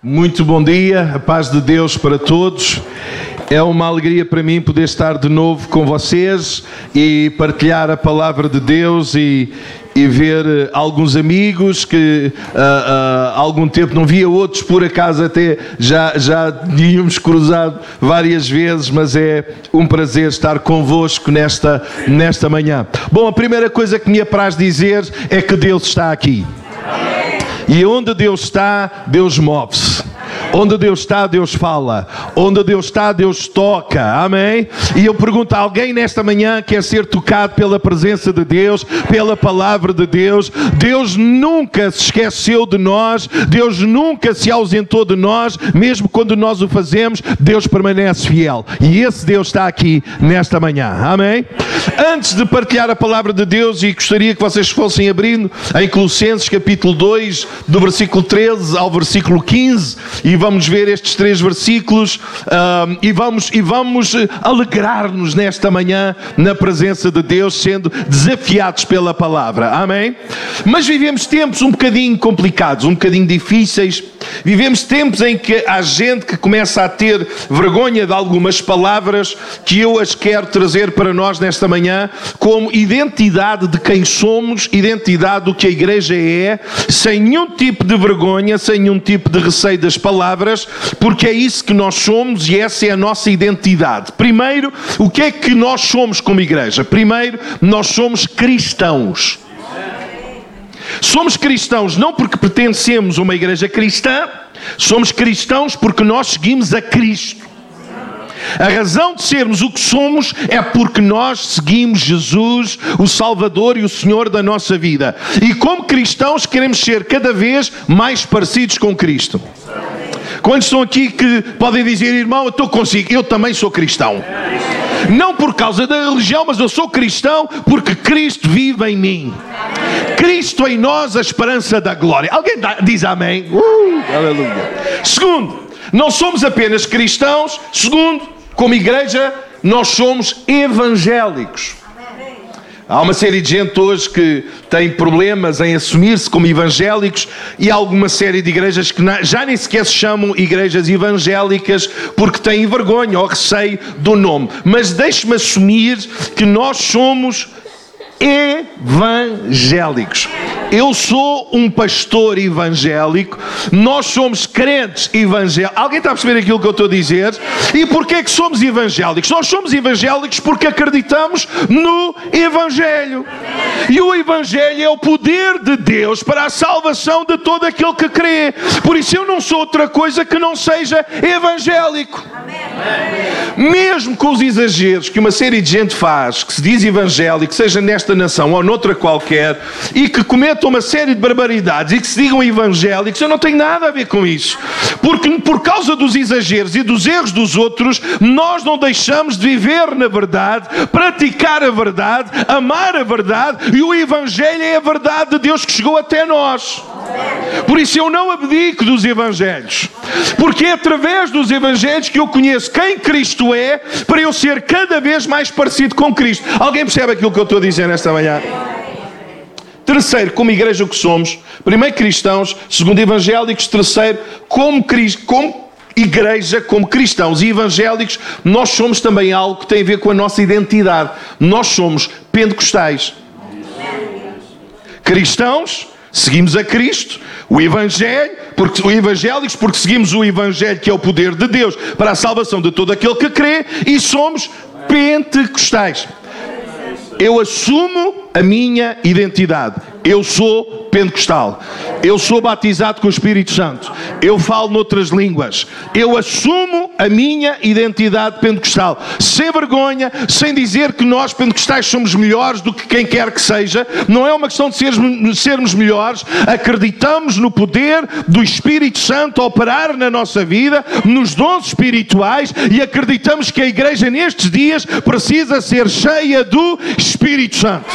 Muito bom dia, a paz de Deus para todos. É uma alegria para mim poder estar de novo com vocês e partilhar a palavra de Deus e, e ver eh, alguns amigos que uh, uh, há algum tempo não via, outros por acaso até já, já tínhamos cruzado várias vezes, mas é um prazer estar convosco nesta, nesta manhã. Bom, a primeira coisa que me apraz dizer é que Deus está aqui. E onde Deus está, Deus move-se. Onde Deus está, Deus fala. Onde Deus está, Deus toca. Amém? E eu pergunto a alguém nesta manhã quer ser tocado pela presença de Deus, pela palavra de Deus. Deus nunca se esqueceu de nós. Deus nunca se ausentou de nós. Mesmo quando nós o fazemos, Deus permanece fiel. E esse Deus está aqui nesta manhã. Amém? Antes de partilhar a palavra de Deus, e gostaria que vocês fossem abrindo em Colossenses capítulo 2, do versículo 13 ao versículo 15, e vamos ver estes três versículos e vamos, e vamos eh, alegrar-nos nesta manhã na presença de Deus, sendo desafiados pela palavra. Amém? Mas vivemos tempos um bocadinho complicados, um bocadinho difíceis. Vivemos tempos em que há gente que começa a ter vergonha de algumas palavras que eu as quero trazer para nós nesta manhã, como identidade de quem somos, identidade do que a igreja é, sem nenhum tipo de vergonha, sem nenhum tipo de receio das palavras, porque é isso que nós somos e essa é a nossa identidade. Primeiro, o que é que nós somos como igreja? Primeiro, nós somos cristãos. Somos cristãos não porque pertencemos a uma igreja cristã, somos cristãos porque nós seguimos a Cristo. A razão de sermos o que somos é porque nós seguimos Jesus, o Salvador e o Senhor da nossa vida. E como cristãos queremos ser cada vez mais parecidos com Cristo. Quantos estão aqui que podem dizer, irmão, eu estou consigo, eu também sou cristão. Não por causa da religião, mas eu sou cristão porque Cristo vive em mim. Cristo em nós, a esperança da glória. Alguém diz amém? Uh, aleluia. Segundo, não somos apenas cristãos. Segundo, como igreja, nós somos evangélicos. Há uma série de gente hoje que tem problemas em assumir-se como evangélicos e há alguma série de igrejas que já nem sequer se chamam igrejas evangélicas porque têm vergonha ou receio do nome. Mas deixe-me assumir que nós somos evangélicos. Eu sou um pastor evangélico, nós somos crentes evangélicos. Alguém está a perceber aquilo que eu estou a dizer? E porquê que somos evangélicos? Nós somos evangélicos porque acreditamos no Evangelho. E o Evangelho é o poder de Deus para a salvação de todo aquele que crê. Por isso eu não sou outra coisa que não seja evangélico. Mesmo com os exageros que uma série de gente faz, que se diz evangélico, seja nesta nação ou noutra qualquer, e que cometam uma série de barbaridades e que se digam evangélicos, eu não tenho nada a ver com isso. Porque por causa dos exageros e dos erros dos outros, nós não deixamos de viver na verdade, praticar a verdade, amar a verdade, e o Evangelho é a verdade de Deus que chegou até nós. Por isso eu não abdico dos Evangelhos, porque é através dos Evangelhos que eu conheço quem Cristo é, para eu ser cada vez mais parecido com Cristo. Alguém percebe aquilo que eu estou a dizer nesta manhã? Terceiro, como igreja que somos. Primeiro, cristãos. Segundo, evangélicos. Terceiro, como, como igreja, como cristãos e evangélicos, nós somos também algo que tem a ver com a nossa identidade. Nós somos pentecostais. Cristãos, seguimos a Cristo, o Evangelho, porque o evangélicos, porque seguimos o Evangelho que é o poder de Deus para a salvação de todo aquele que crê, e somos pentecostais. Eu assumo a minha identidade. Eu sou pentecostal. Eu sou batizado com o Espírito Santo. Eu falo noutras línguas. Eu assumo a minha identidade pentecostal. Sem vergonha, sem dizer que nós pentecostais somos melhores do que quem quer que seja. Não é uma questão de sermos, melhores. Acreditamos no poder do Espírito Santo operar na nossa vida, nos dons espirituais e acreditamos que a igreja nestes dias precisa ser cheia do Espírito Santo.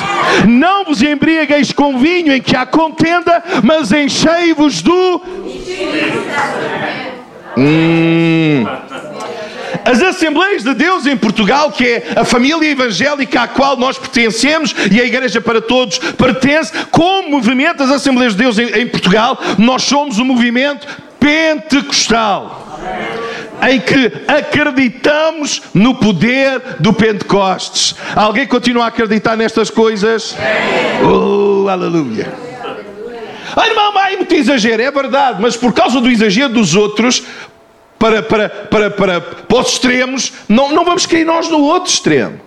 Não vos embriagueis com vinho em que há contenda, mas enchei-vos do. Hum. As Assembleias de Deus em Portugal, que é a família evangélica à qual nós pertencemos e a Igreja para Todos pertence, como movimento das Assembleias de Deus em, em Portugal, nós somos um movimento pentecostal. Em que acreditamos no poder do Pentecostes. Alguém continua a acreditar nestas coisas? Oh, aleluia! Ah, irmão, há muito exagero, é verdade, mas por causa do exagero dos outros, para, para, para, para, para os extremos, não, não vamos cair nós no outro extremo.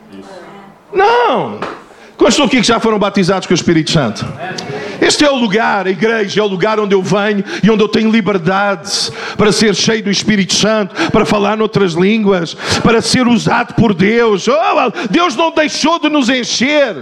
Não! Quantos estão aqui que já foram batizados com o Espírito Santo? Este é o lugar, a igreja é o lugar onde eu venho e onde eu tenho liberdade para ser cheio do Espírito Santo, para falar noutras línguas, para ser usado por Deus. Oh, Deus não deixou de nos encher.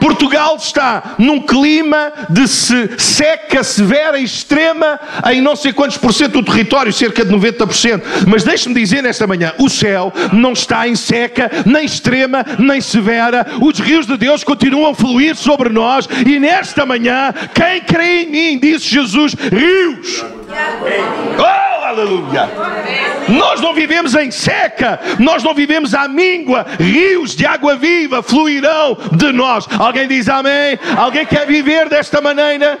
Portugal está num clima de seca severa e extrema em não sei quantos por cento do território, cerca de 90%. Mas deixe-me dizer nesta manhã: o céu não está em seca, nem extrema, nem severa. Os rios de Deus continuam a fluir sobre nós e nesta manhã, quem crê em mim, disse Jesus, rios. Oh, aleluia! Nós não vivemos em seca, nós não vivemos à míngua, rios de água viva fluirão de nós. Alguém diz amém? Alguém quer viver desta maneira?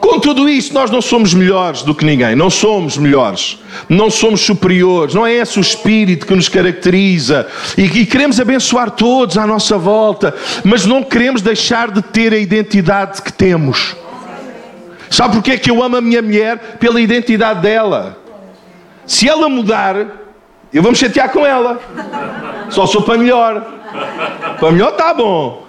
Com tudo isso, nós não somos melhores do que ninguém, não somos melhores, não somos superiores, não é esse o espírito que nos caracteriza e, e queremos abençoar todos à nossa volta, mas não queremos deixar de ter a identidade que temos. Sabe porquê que eu amo a minha mulher? Pela identidade dela. Se ela mudar, eu vou me chatear com ela. Só sou para melhor. Para melhor está bom.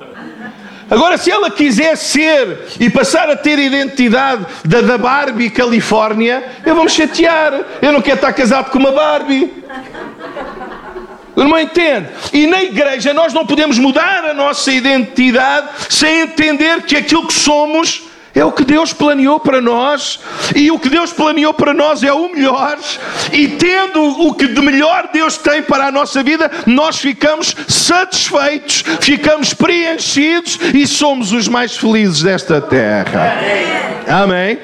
Agora, se ela quiser ser e passar a ter a identidade da, da Barbie Califórnia, eu vou me chatear. Eu não quero estar casado com uma Barbie. Eu não entendo. E na igreja nós não podemos mudar a nossa identidade sem entender que aquilo que somos é o que Deus planeou para nós, e o que Deus planeou para nós é o melhor, e tendo o que de melhor Deus tem para a nossa vida, nós ficamos satisfeitos, ficamos preenchidos e somos os mais felizes desta terra. Amém?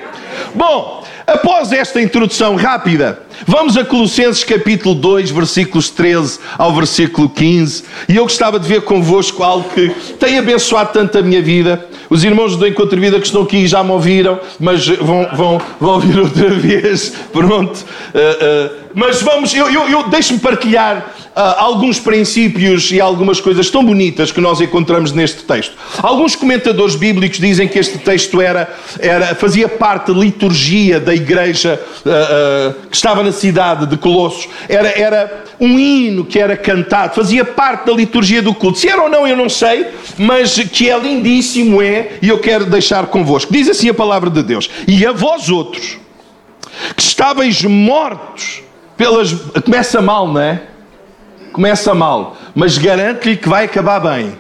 Bom, após esta introdução rápida, vamos a Colossenses capítulo 2, versículos 13 ao versículo 15, e eu gostava de ver convosco algo que tem abençoado tanto a minha vida os irmãos do Encontro Vida que estão aqui já me ouviram, mas vão, vão, vão ouvir outra vez. Pronto. Uh, uh, mas vamos, eu, eu, eu deixo-me partilhar uh, alguns princípios e algumas coisas tão bonitas que nós encontramos neste texto. Alguns comentadores bíblicos dizem que este texto era, era, fazia parte da liturgia da igreja uh, uh, que estava na cidade de Colossos. Era, era um hino que era cantado, fazia parte da liturgia do culto. Se era ou não, eu não sei, mas que é lindíssimo é, e eu quero deixar convosco. Diz assim a palavra de Deus: E a vós outros, que estáveis mortos pelas. Começa mal, não é? Começa mal, mas garanto-lhe que vai acabar bem.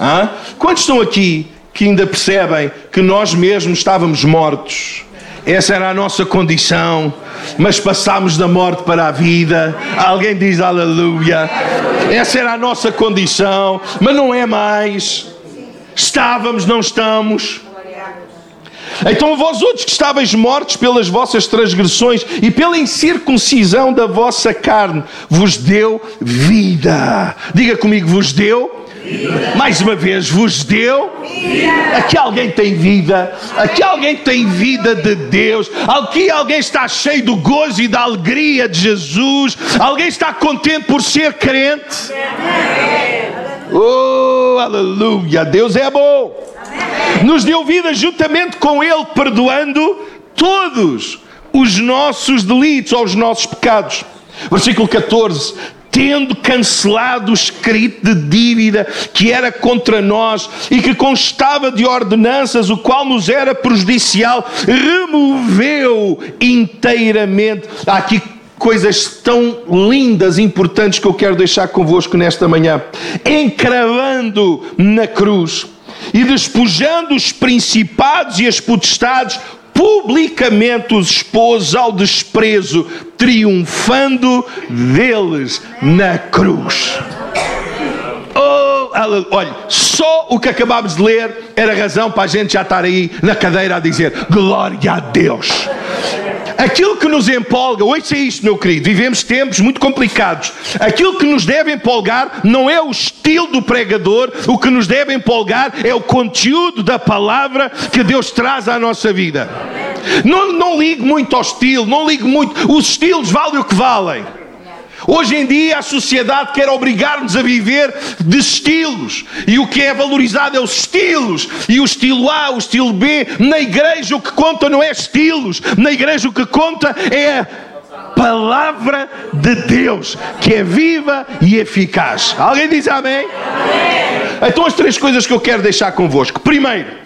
Hã? Quantos estão aqui que ainda percebem que nós mesmos estávamos mortos? Essa era a nossa condição, mas passámos da morte para a vida. Alguém diz aleluia. Essa era a nossa condição, mas não é mais. Estávamos, não estamos. Então vós outros que estáveis mortos pelas vossas transgressões e pela incircuncisão da vossa carne, vos deu vida. Diga comigo, vos deu Vida. Mais uma vez, vos deu. Vida. Aqui alguém tem vida. Aqui alguém tem vida de Deus. Aqui alguém está cheio do gozo e da alegria de Jesus. Alguém está contente por ser crente. Oh, aleluia! Deus é bom nos deu vida juntamente com Ele, perdoando todos os nossos delitos ou os nossos pecados. Versículo 14: tendo cancelado o escrito de dívida que era contra nós e que constava de ordenanças, o qual nos era prejudicial, removeu inteiramente. Há aqui coisas tão lindas importantes que eu quero deixar convosco nesta manhã. Encravando na cruz e despojando os principados e as potestades, publicamente os expôs ao desprezo, triunfando deles na cruz. Oh, olha, só o que acabámos de ler era razão para a gente já estar aí na cadeira a dizer glória a Deus. Aquilo que nos empolga, ouça isto, meu querido, vivemos tempos muito complicados. Aquilo que nos deve empolgar não é o estilo do pregador, o que nos deve empolgar é o conteúdo da palavra que Deus traz à nossa vida. Não, não muito ao estilo, não ligue muito. Os estilos valem o que valem. Hoje em dia a sociedade quer obrigar-nos a viver de estilos. E o que é valorizado é os estilos. E o estilo A, o estilo B. Na igreja o que conta não é estilos. Na igreja o que conta é a palavra de Deus, que é viva e eficaz. Alguém diz amém? amém? Então as três coisas que eu quero deixar convosco. Primeiro,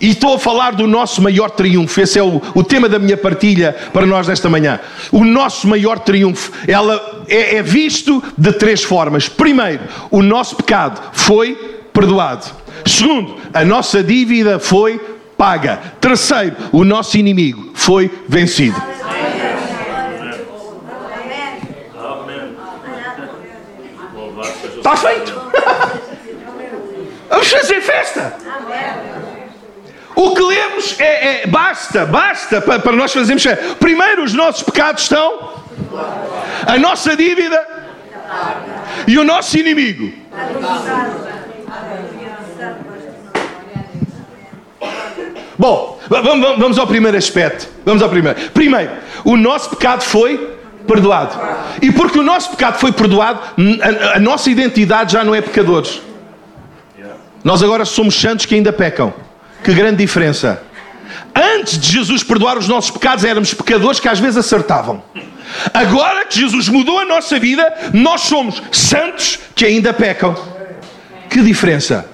e estou a falar do nosso maior triunfo. Esse é o, o, tema da minha partilha para nós nesta manhã. O nosso maior triunfo. Ela é, é visto de três formas. Primeiro, o nosso pecado foi perdoado. Segundo, a nossa dívida foi paga. Terceiro, o nosso inimigo foi vencido. Está feito. Vamos fazer festa. O que lemos é, é basta, basta para, para nós fazermos. Primeiro, os nossos pecados estão, a nossa dívida e o nosso inimigo. Bom, vamos, vamos ao primeiro aspecto. Vamos ao primeiro. Primeiro, o nosso pecado foi perdoado. E porque o nosso pecado foi perdoado, a, a nossa identidade já não é pecadores. Nós agora somos santos que ainda pecam. Que grande diferença. Antes de Jesus perdoar os nossos pecados, éramos pecadores que às vezes acertavam. Agora que Jesus mudou a nossa vida, nós somos santos que ainda pecam. Que diferença.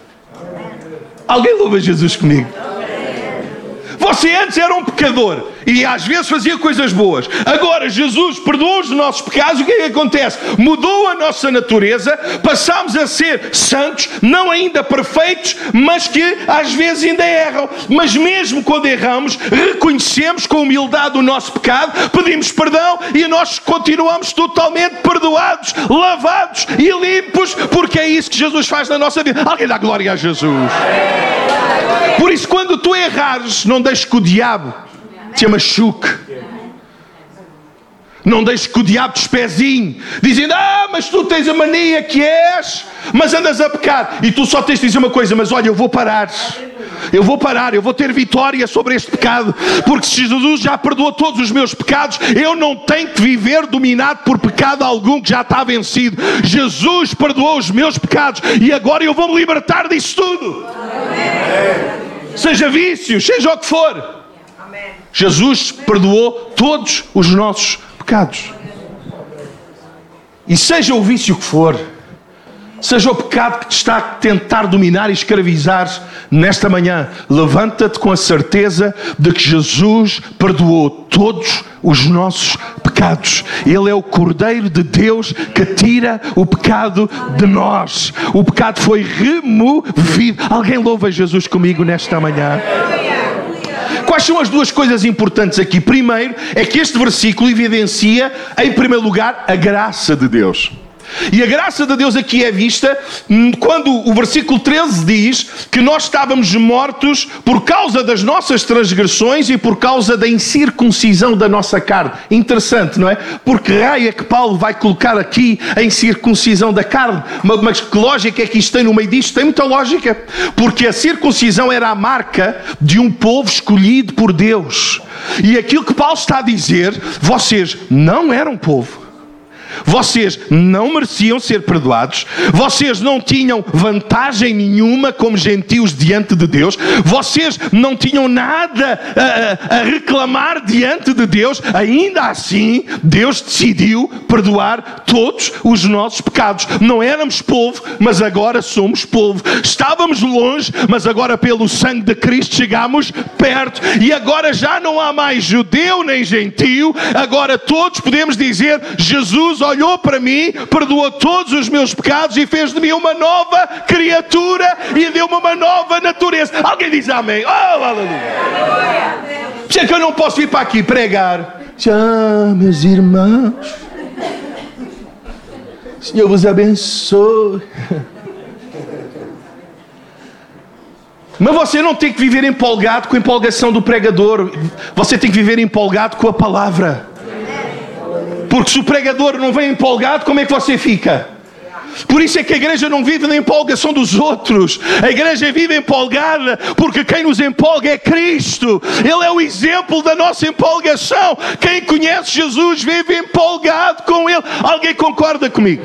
Alguém louva Jesus comigo? Você antes era um pecador e às vezes fazia coisas boas. Agora Jesus perdoou os nossos pecados. O que é que acontece? Mudou a nossa natureza, passámos a ser santos, não ainda perfeitos, mas que às vezes ainda erram. Mas mesmo quando erramos, reconhecemos com humildade o nosso pecado, pedimos perdão e nós continuamos totalmente perdoados, lavados e limpos, porque é isso que Jesus faz na nossa vida. Alguém dá glória a Jesus. Por isso, quando tu errares, não deixes que o diabo te machuque. Não deixes que o diabo te espezinho, dizendo: Ah, mas tu tens a mania que és, mas andas a pecar. E tu só tens de dizer uma coisa: Mas olha, eu vou parar. Eu vou parar, eu vou ter vitória sobre este pecado, porque se Jesus já perdoou todos os meus pecados, eu não tenho que viver dominado por pecado algum que já está vencido. Jesus perdoou os meus pecados e agora eu vou me libertar disso tudo. Amém. Seja vício, seja o que for. Jesus perdoou todos os nossos pecados. E seja o vício que for, seja o pecado que te está a tentar dominar e escravizar nesta manhã, levanta-te com a certeza de que Jesus perdoou todos os nossos pecados. Ele é o Cordeiro de Deus que tira o pecado de nós. O pecado foi removido. Alguém louva Jesus comigo nesta manhã? Quais são as duas coisas importantes aqui? Primeiro, é que este versículo evidencia, em primeiro lugar, a graça de Deus. E a graça de Deus aqui é vista hum, quando o versículo 13 diz que nós estávamos mortos por causa das nossas transgressões e por causa da incircuncisão da nossa carne. Interessante, não é? Porque raio é que Paulo vai colocar aqui a incircuncisão da carne? Mas que lógica é que isto tem no meio disto? Tem muita lógica. Porque a circuncisão era a marca de um povo escolhido por Deus. E aquilo que Paulo está a dizer, vocês não eram povo vocês não mereciam ser perdoados, vocês não tinham vantagem nenhuma como gentios diante de Deus, vocês não tinham nada a, a reclamar diante de Deus, ainda assim, Deus decidiu perdoar todos os nossos pecados. Não éramos povo, mas agora somos povo. Estávamos longe, mas agora, pelo sangue de Cristo, chegamos perto, e agora já não há mais judeu nem gentio, agora todos podemos dizer: Jesus olhou para mim, perdoou todos os meus pecados e fez de mim uma nova criatura e deu-me uma nova natureza. Alguém diz amém? Oh, aleluia! Por é que eu não posso vir para aqui pregar? Já, meus irmãos, Senhor vos abençoe. Mas você não tem que viver empolgado com a empolgação do pregador, você tem que viver empolgado com a palavra. Porque se o pregador não vem empolgado, como é que você fica? Por isso é que a igreja não vive na empolgação dos outros. A igreja vive empolgada porque quem nos empolga é Cristo. Ele é o exemplo da nossa empolgação. Quem conhece Jesus vive empolgado com Ele. Alguém concorda comigo?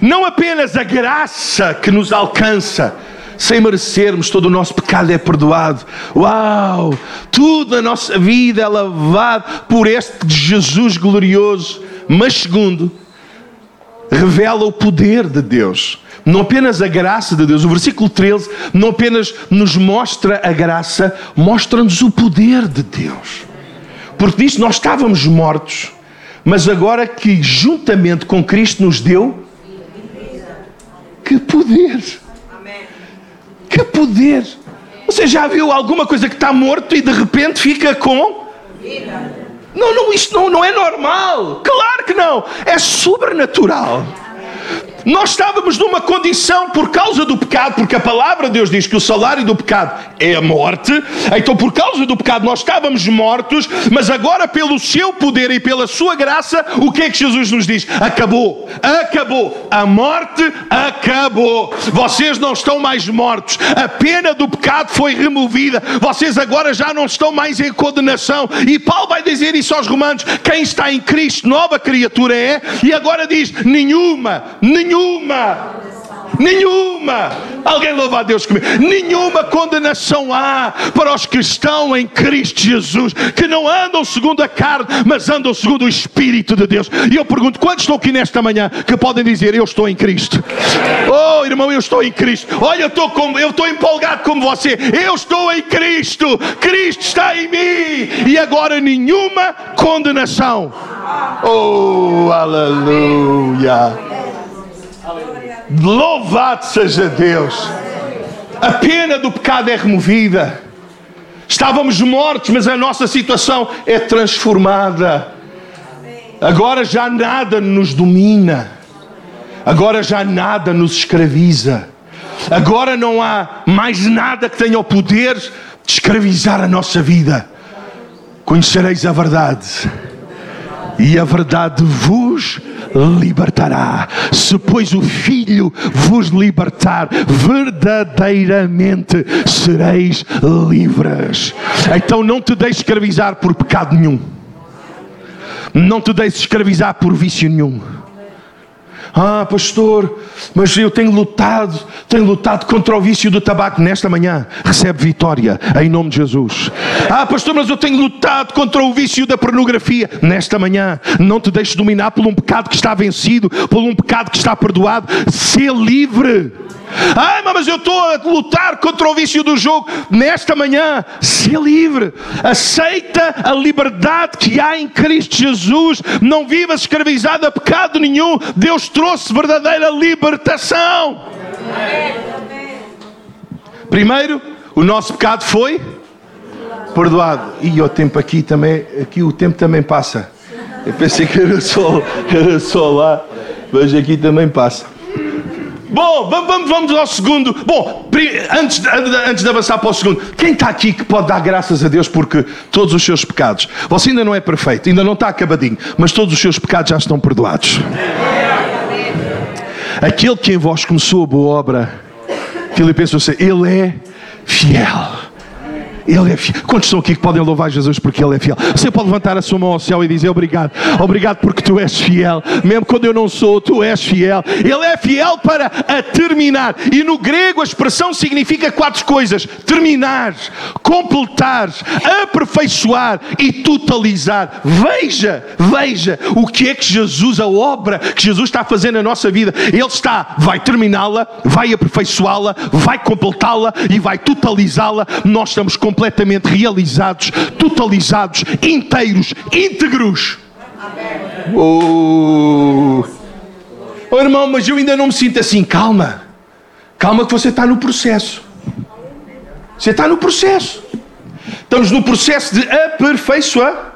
Não apenas a graça que nos alcança, sem merecermos, todo o nosso pecado é perdoado. Uau! Tudo a nossa vida é lavado por este Jesus glorioso. Mas segundo, revela o poder de Deus. Não apenas a graça de Deus. O versículo 13 não apenas nos mostra a graça, mostra-nos o poder de Deus. Porque diz nós estávamos mortos, mas agora que juntamente com Cristo nos deu que poder! Que poder! Você já viu alguma coisa que está morto e de repente fica com? Não, não, isto não, não é normal. Claro que não. É sobrenatural. Nós estávamos numa condição por causa do pecado, porque a palavra de Deus diz que o salário do pecado é a morte. Então, por causa do pecado, nós estávamos mortos, mas agora, pelo seu poder e pela sua graça, o que é que Jesus nos diz? Acabou, acabou. A morte acabou. Vocês não estão mais mortos. A pena do pecado foi removida. Vocês agora já não estão mais em condenação. E Paulo vai dizer isso aos Romanos: quem está em Cristo, nova criatura é. E agora diz: nenhuma, nenhuma nenhuma. Alguém louva a Deus comigo. Nenhuma condenação há para os que estão em Cristo Jesus, que não andam segundo a carne, mas andam segundo o Espírito de Deus. E eu pergunto: quantos estão aqui nesta manhã que podem dizer eu estou em Cristo? Oh, irmão, eu estou em Cristo. Olha, eu estou, com, eu estou empolgado como você. Eu estou em Cristo. Cristo está em mim. E agora nenhuma condenação. Oh, aleluia. Louvado seja Deus. A pena do pecado é removida. Estávamos mortos, mas a nossa situação é transformada. Agora já nada nos domina. Agora já nada nos escraviza. Agora não há mais nada que tenha o poder de escravizar a nossa vida. Conhecereis a verdade, e a verdade vos libertará. Se, pois, o Filho vos libertar, verdadeiramente sereis livres. Então não te deixes escravizar por pecado nenhum. Não te deixes escravizar por vício nenhum ah, pastor, mas eu tenho lutado, tenho lutado contra o vício do tabaco. Nesta manhã, recebe vitória, em nome de Jesus. Ah, pastor, mas eu tenho lutado contra o vício da pornografia. Nesta manhã, não te deixes dominar por um pecado que está vencido, por um pecado que está perdoado. Ser livre. Ai, mas eu estou a lutar contra o vício do jogo. Nesta manhã, ser livre. Aceita a liberdade que há em Cristo Jesus. Não vivas escravizado a pecado nenhum. Deus trouxe verdadeira libertação. Primeiro, o nosso pecado foi perdoado. E o tempo aqui também, aqui o tempo também passa. Eu pensei que era só, era só lá, mas aqui também passa. Bom, vamos, vamos ao segundo. Bom, antes, antes de avançar para o segundo, quem está aqui que pode dar graças a Deus porque todos os seus pecados, você ainda não é perfeito, ainda não está acabadinho, mas todos os seus pecados já estão perdoados. Aquele que em vós começou a boa obra, Filipenses, ele é fiel ele é fiel. Quantos estão aqui que podem louvar Jesus porque Ele é fiel? Você pode levantar a sua mão ao céu e dizer obrigado. Obrigado porque tu és fiel. Mesmo quando eu não sou, tu és fiel. Ele é fiel para terminar. E no grego a expressão significa quatro coisas: terminar, completar, aperfeiçoar e totalizar. Veja, veja o que é que Jesus, a obra que Jesus está fazendo na nossa vida. Ele está, vai terminá-la, vai aperfeiçoá-la, vai completá-la e vai totalizá-la. Nós estamos completamente completamente realizados, totalizados, inteiros, íntegros. Oh. oh, irmão, mas eu ainda não me sinto assim. Calma, calma, que você está no processo. Você está no processo. Estamos no processo de aperfeiçoar.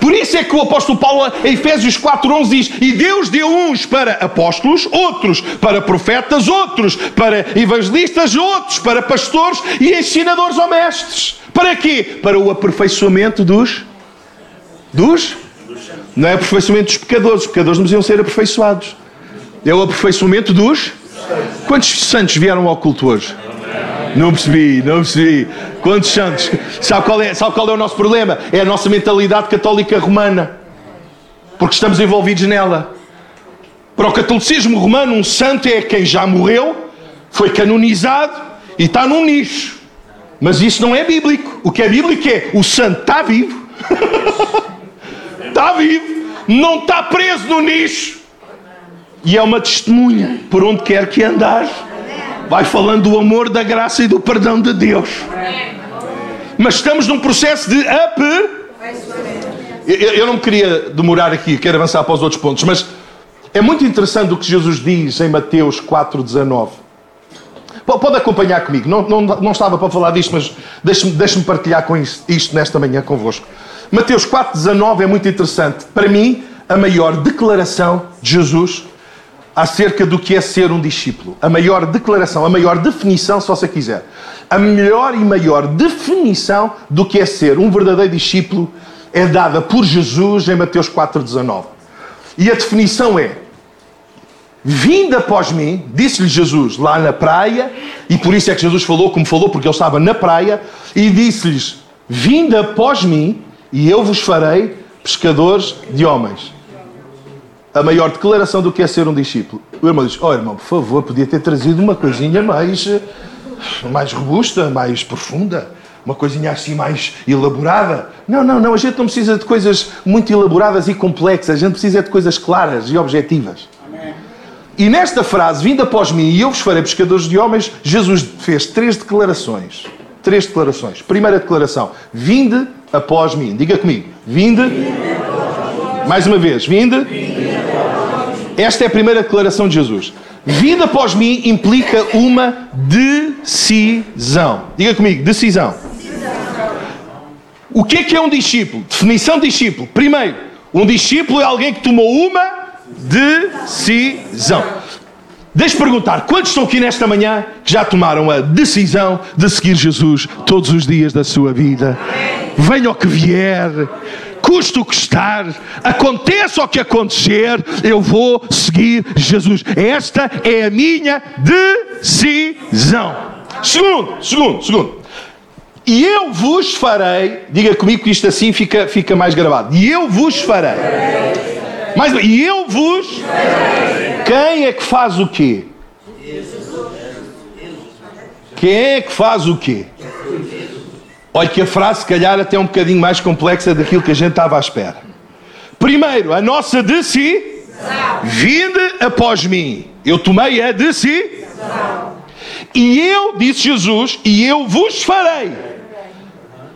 Por isso é que o apóstolo Paulo, em Efésios 4,11 diz: E Deus deu uns para apóstolos, outros para profetas, outros para evangelistas, outros para pastores e ensinadores ou mestres. Para quê? Para o aperfeiçoamento dos. dos? Não é aperfeiçoamento dos pecadores, os pecadores não deviam ser aperfeiçoados. É o aperfeiçoamento dos. Quantos santos vieram ao culto hoje? Não percebi, não percebi. Quantos santos? Sabe qual, é, sabe qual é o nosso problema? É a nossa mentalidade católica romana. Porque estamos envolvidos nela. Para o catolicismo romano, um santo é quem já morreu, foi canonizado e está num nicho. Mas isso não é bíblico. O que é bíblico é o santo está vivo. está vivo. Não está preso no nicho. E é uma testemunha por onde quer que andar. Vai falando do amor, da graça e do perdão de Deus. Mas estamos num processo de up. Eu não me queria demorar aqui, quero avançar para os outros pontos, mas é muito interessante o que Jesus diz em Mateus 4,19. Pode acompanhar comigo, não, não, não estava para falar disto, mas deixe-me deixe partilhar com isto, isto nesta manhã convosco. Mateus 4,19 é muito interessante. Para mim, a maior declaração de Jesus acerca do que é ser um discípulo. A maior declaração, a maior definição, se você quiser. A melhor e maior definição do que é ser um verdadeiro discípulo é dada por Jesus em Mateus 4,19. E a definição é: Vindo após mim, disse-lhe Jesus lá na praia, e por isso é que Jesus falou como falou, porque ele estava na praia, e disse-lhes: Vindo após mim, e eu vos farei pescadores de homens a maior declaração do que é ser um discípulo. O irmão diz: Oh, irmão, por favor, podia ter trazido uma coisinha mais, mais robusta, mais profunda, uma coisinha assim mais elaborada. Não, não, não. A gente não precisa de coisas muito elaboradas e complexas. A gente precisa de coisas claras e objetivas. Amém. E nesta frase, vindo após mim e eu vos farei pescadores de homens, Jesus fez três declarações. Três declarações. Primeira declaração: Vinde após mim. Diga comigo: Vinde. Mais uma vez: Vinde. Esta é a primeira declaração de Jesus. Vida após mim implica uma decisão. Diga comigo, decisão. O que é que é um discípulo? Definição de discípulo. Primeiro, um discípulo é alguém que tomou uma decisão. Deixe perguntar, quantos estão aqui nesta manhã que já tomaram a decisão de seguir Jesus todos os dias da sua vida? Venha o que vier, custe o que estar, aconteça o que acontecer, eu vou seguir Jesus. Esta é a minha decisão. Segundo, segundo, segundo. E eu vos farei, diga comigo que isto assim fica, fica mais gravado. E eu vos farei. Mais, e eu vos. Quem é que faz o quê? Quem é que faz o quê? Olha que a frase, se calhar, até é um bocadinho mais complexa daquilo que a gente estava à espera. Primeiro, a nossa de si. Vinde após mim. Eu tomei a de si. E eu, disse Jesus, e eu vos farei.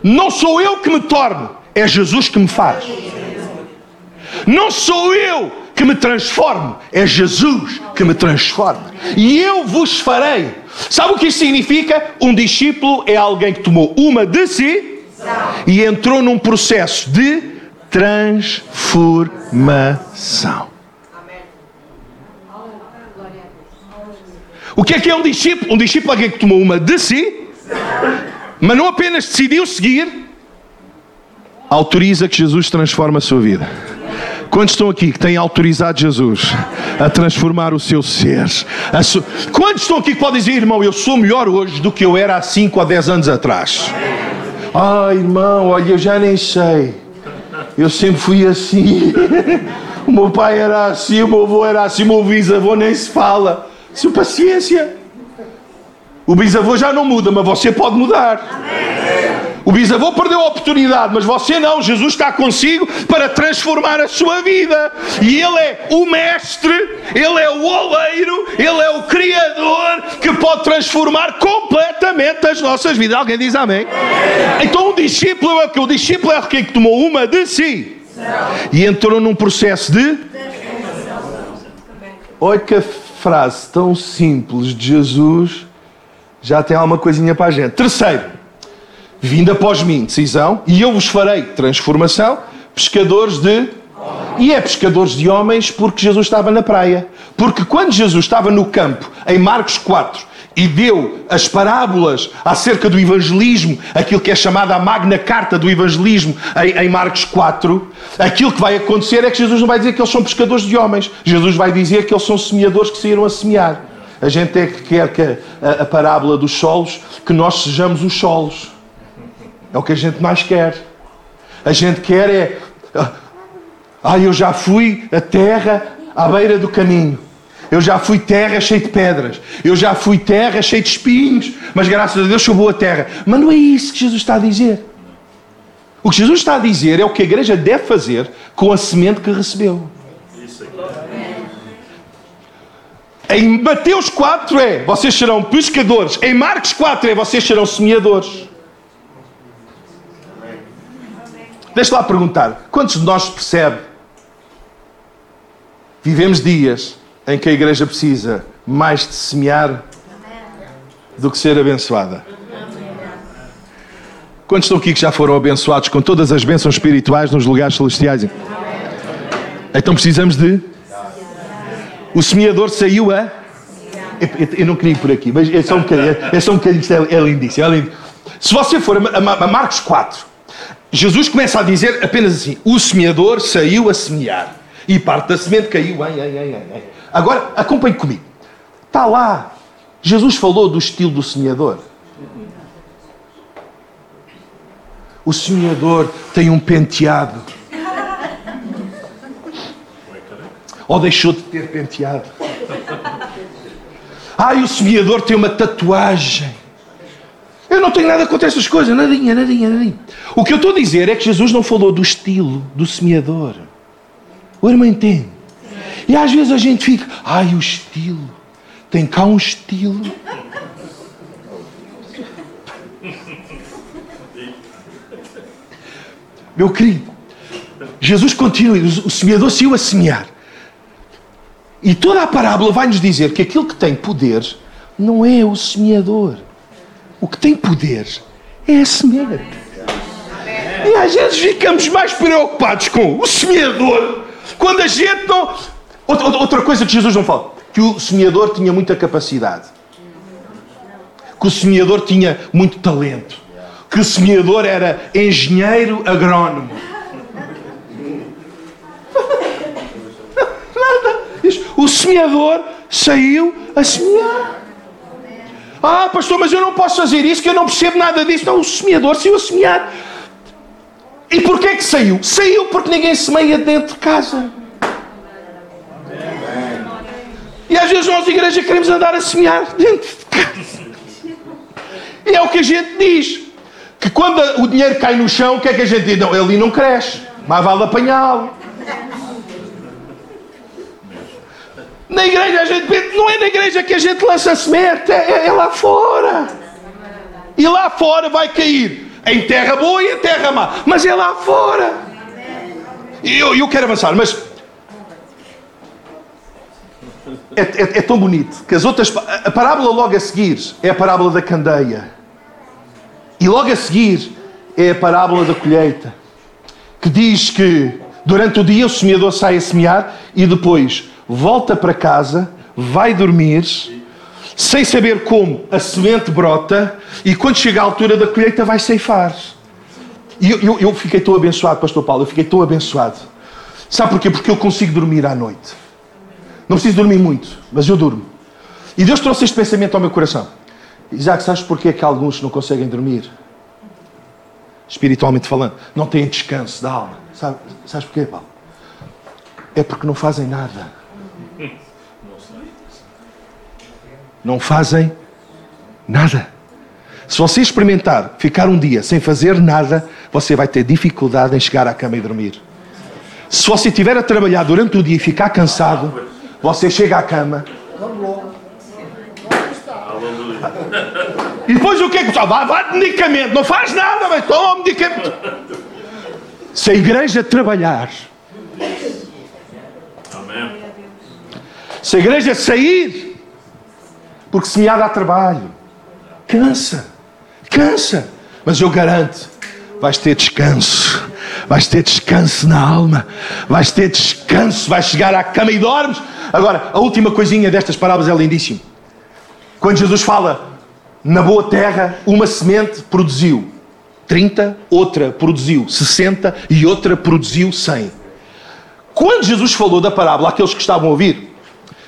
Não sou eu que me torno, é Jesus que me faz. Não sou eu que me transformo, é Jesus que me transforma. E eu vos farei. Sabe o que isso significa? Um discípulo é alguém que tomou uma de si e entrou num processo de transformação. O que é que é um discípulo? Um discípulo é alguém que tomou uma de si, mas não apenas decidiu seguir, autoriza que Jesus transforme a sua vida. Quantos estão aqui que têm autorizado Jesus a transformar o seu ser? Su... Quantos estão aqui que podem dizer, irmão, eu sou melhor hoje do que eu era há 5 ou 10 anos atrás? Ah, irmão, olha, eu já nem sei. Eu sempre fui assim. o meu pai era assim, o meu avô era assim, o meu bisavô nem se fala. Se paciência. O bisavô já não muda, mas você pode mudar. Amém. O bisavô perdeu a oportunidade, mas você não. Jesus está consigo para transformar a sua vida. E Ele é o mestre, Ele é o oleiro, Ele é o criador que pode transformar completamente as nossas vidas. Alguém diz amém? Então, o discípulo é o que? O discípulo é aquele que tomou uma de si e entrou num processo de. Olha que frase tão simples de Jesus já tem alguma coisinha para a gente. Terceiro. Vindo após mim, decisão, e eu vos farei transformação, pescadores de. E é pescadores de homens porque Jesus estava na praia. Porque quando Jesus estava no campo, em Marcos 4, e deu as parábolas acerca do evangelismo, aquilo que é chamada a magna carta do evangelismo em, em, Marcos 4, aquilo que vai acontecer é que Jesus não vai dizer que eles são pescadores de homens, Jesus vai dizer que eles são semeadores que saíram a semear. A gente é que quer que a, a parábola dos solos, que nós sejamos os solos. É o que a gente mais quer. A gente quer é. Ah, eu já fui a terra à beira do caminho. Eu já fui terra cheia de pedras. Eu já fui terra cheia de espinhos. Mas graças a Deus sou boa terra. Mas não é isso que Jesus está a dizer. O que Jesus está a dizer é o que a igreja deve fazer com a semente que recebeu. Em Mateus 4 é vocês serão pescadores. Em Marcos 4 é vocês serão semeadores. Deixa lá perguntar: quantos de nós percebe? Vivemos dias em que a igreja precisa mais de semear do que ser abençoada. Quantos estão aqui que já foram abençoados com todas as bênçãos espirituais nos lugares celestiais? Então precisamos de. O semeador saiu a. Eu não queria ir por aqui, mas é só um bocadinho. É só um bocadinho é, é lindíssimo, é lindo. Se você for a Marcos 4, Jesus começa a dizer apenas assim: o semeador saiu a semear. E parte da semente caiu em, em, em, em. Agora, acompanhe comigo. Está lá. Jesus falou do estilo do semeador. O semeador tem um penteado. Ou deixou de ter penteado. Ai, o semeador tem uma tatuagem. Eu não tenho nada contra essas coisas, nadinha, nadinha, nadinha. O que eu estou a dizer é que Jesus não falou do estilo do semeador. O irmão entende? E às vezes a gente fica, ai, o estilo. Tem cá um estilo. Meu querido, Jesus continua, o semeador saiu a semear. E toda a parábola vai nos dizer que aquilo que tem poder não é o semeador. O que tem poder é a semente. E às vezes ficamos mais preocupados com o semeador quando a gente não. Outra, outra coisa que Jesus não fala: que o semeador tinha muita capacidade, que o semeador tinha muito talento, que o semeador era engenheiro agrónomo. Nada. O semeador saiu a semear. Ah, pastor, mas eu não posso fazer isso, que eu não percebo nada disso. Não, o semeador saiu a semear. E porquê que saiu? Saiu porque ninguém semeia dentro de casa. E às vezes nós, igreja, queremos andar a semear dentro de casa. E é o que a gente diz. Que quando o dinheiro cai no chão, o que é que a gente diz? Não, ele não cresce. Mas vale apanhá-lo. Na igreja a gente não é na igreja que a gente lança a semente, é, é lá fora. E lá fora vai cair em terra boa e em terra má. Mas é lá fora. E eu, eu quero avançar, mas é, é, é, tão bonito que as outras. A parábola logo a seguir é a parábola da candeia. E logo a seguir é a parábola da colheita. Que diz que durante o dia o semeador sai a semear e depois volta para casa, vai dormir, sem saber como a semente brota e quando chega a altura da colheita vai ceifar. E eu, eu, eu fiquei tão abençoado, Pastor Paulo, eu fiquei tão abençoado. Sabe porquê? Porque eu consigo dormir à noite. Não preciso dormir muito, mas eu durmo. E Deus trouxe este pensamento ao meu coração. Isaac, sabes porquê que alguns não conseguem dormir? Espiritualmente falando, não têm descanso da alma. Sabe, sabes porquê, Paulo? É porque não fazem nada. Não fazem nada. Se você experimentar ficar um dia sem fazer nada, você vai ter dificuldade em chegar à cama e dormir. Se você estiver a trabalhar durante o dia e ficar cansado, você chega à cama. E depois o que é que vai, vai de medicamento, não faz nada, mas toma medicamento. Se a igreja trabalhar, se a igreja sair, porque se me há dar trabalho, cansa, cansa, mas eu garanto, vais ter descanso, vais ter descanso na alma, vais ter descanso, vais chegar à cama e dormes. Agora, a última coisinha destas parábolas é lindíssimo. Quando Jesus fala na boa terra, uma semente produziu 30, outra produziu 60 e outra produziu 100. Quando Jesus falou da parábola, aqueles que estavam a ouvir,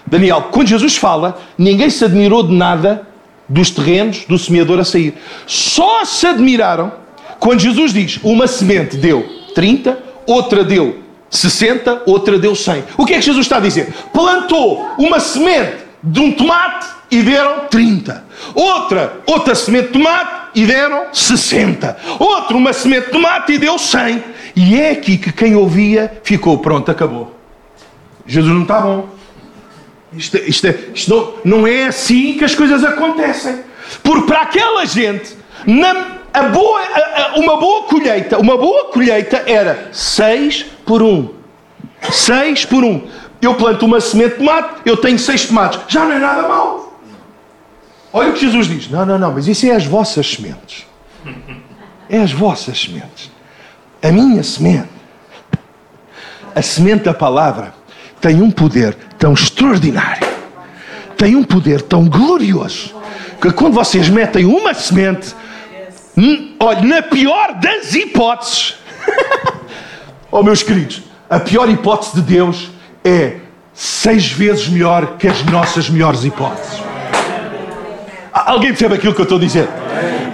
Daniel, quando Jesus fala, ninguém se admirou de nada dos terrenos do semeador a sair. Só se admiraram quando Jesus diz: uma semente deu 30, outra deu 60, outra deu 100. O que é que Jesus está a dizer? Plantou uma semente de um tomate e deram 30. Outra, outra semente de tomate e deram 60. Outra, uma semente de tomate e deu 100. E é aqui que quem ouvia ficou, pronto, acabou. Jesus não está bom. Isto, isto, isto não, é assim que as coisas acontecem. Porque para aquela gente, na, a boa, a, a, uma boa colheita, uma boa colheita era 6 por 1. 6 por 1. Eu planto uma semente de tomate, eu tenho 6 tomates. Já não é nada mal. Olha o que Jesus diz. Não, não, não, mas isso é as vossas sementes. É as vossas sementes. A minha semente, a semente da palavra, tem um poder tão extraordinário, tem um poder tão glorioso, que quando vocês metem uma semente, hum, olha, na pior das hipóteses, oh meus queridos, a pior hipótese de Deus é seis vezes melhor que as nossas melhores hipóteses. Alguém percebe aquilo que eu estou a dizer?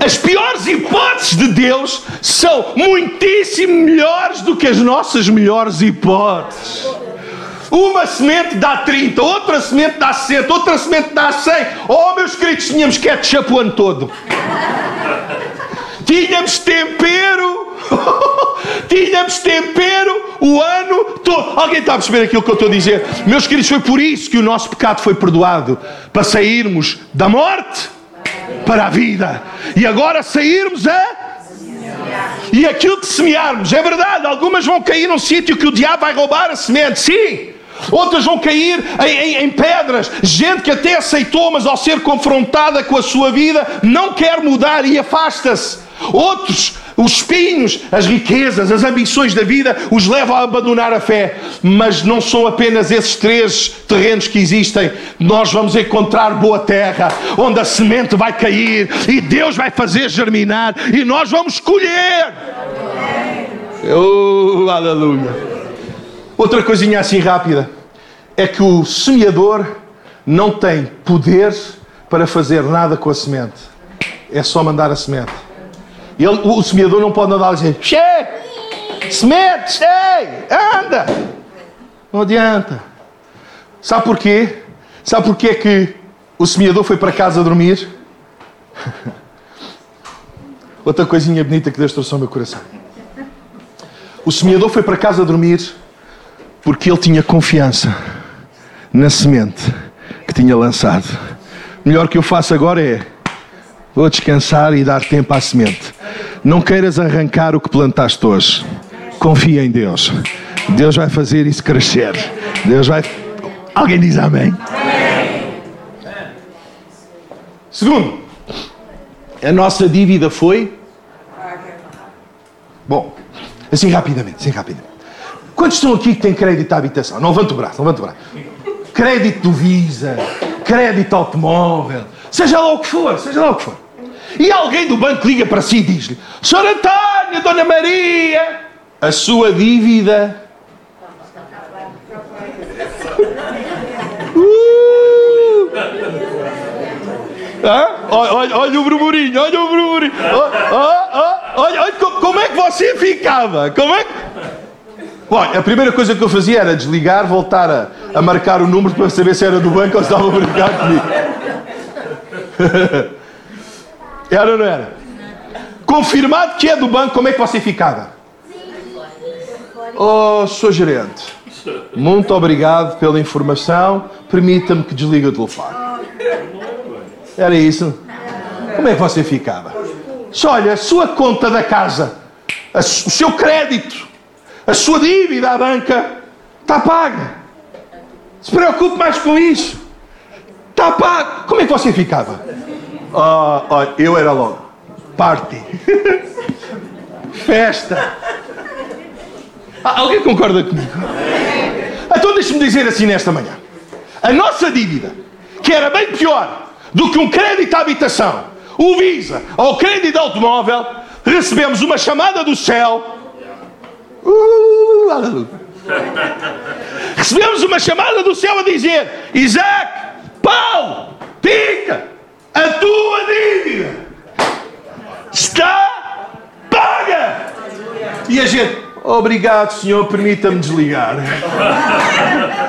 As piores hipóteses de Deus são muitíssimo melhores do que as nossas melhores hipóteses. Uma semente dá 30, outra semente dá 60, outra semente dá 100. Oh, meus queridos, tínhamos ketchup o ano todo. Tínhamos tempero. Tínhamos tempero o ano todo. Alguém está a perceber aquilo que eu estou a dizer? Meus queridos, foi por isso que o nosso pecado foi perdoado para sairmos da morte para a vida. E agora sairmos a. E aquilo que semearmos, é verdade, algumas vão cair num sítio que o diabo vai roubar a semente, sim. Outras vão cair em, em, em, pedras. Gente que até aceitou, mas ao ser confrontada com a sua vida, não quer mudar e afasta-se. Outros, os espinhos, as riquezas, as ambições da vida, os levam a abandonar a fé. Mas não são apenas esses três terrenos que existem. Nós vamos encontrar boa terra, onde a semente vai cair e Deus vai fazer germinar e nós vamos colher. Oh, aleluia. Outra coisinha assim rápida é que o semeador não tem poder para fazer nada com a semente. É só mandar a semente. Ele, o semeador não pode andar a dizer: Che, semente, che, anda. Não adianta. Sabe porquê? Sabe porquê que o semeador foi para casa dormir? Outra coisinha bonita que Deus trouxe ao meu coração. O semeador foi para casa dormir porque ele tinha confiança na semente que tinha lançado. O melhor que eu faço agora é vou descansar e dar tempo à semente. Não queiras arrancar o que plantaste hoje. Confia em Deus. Deus vai fazer isso crescer. Deus vai. Alguém diz amém? amém. Segundo, a nossa dívida foi. Bom, assim rapidamente, assim rapidamente. Quantos estão aqui que têm crédito à habitação? Não levanta o braço, não levanta o braço. Crédito do Visa, crédito automóvel, seja lá o que for, seja lá o que for. E alguém do banco liga para si e diz-lhe: Senhor António, Dona Maria, a sua dívida. Uh! Olha, olha, o burburinho, olha o burburinho. olha, olha, como é que você ficava? Como é que. Olha, a primeira coisa que eu fazia era desligar, voltar a, a marcar o número para saber se era do banco ou se estava a brincar comigo. era ou não era? Confirmado que é do banco, como é que você ficava? Oh, sou gerente. Muito obrigado pela informação. Permita-me que desligue o telefone. Era isso? Como é que você ficava? Olha, a sua conta da casa, o seu crédito, a sua dívida à banca está paga. Se preocupe mais com isso. Está pago. Como é que você ficava? Oh, oh, eu era logo. Party. Festa. Ah, alguém concorda comigo? Então deixe-me dizer assim nesta manhã. A nossa dívida, que era bem pior do que um crédito à habitação, o Visa ou o crédito automóvel, recebemos uma chamada do céu. Recebemos uma chamada do céu a dizer: Isaac, Paulo, fica, a tua dívida está paga. E a gente, obrigado, Senhor, permita-me desligar.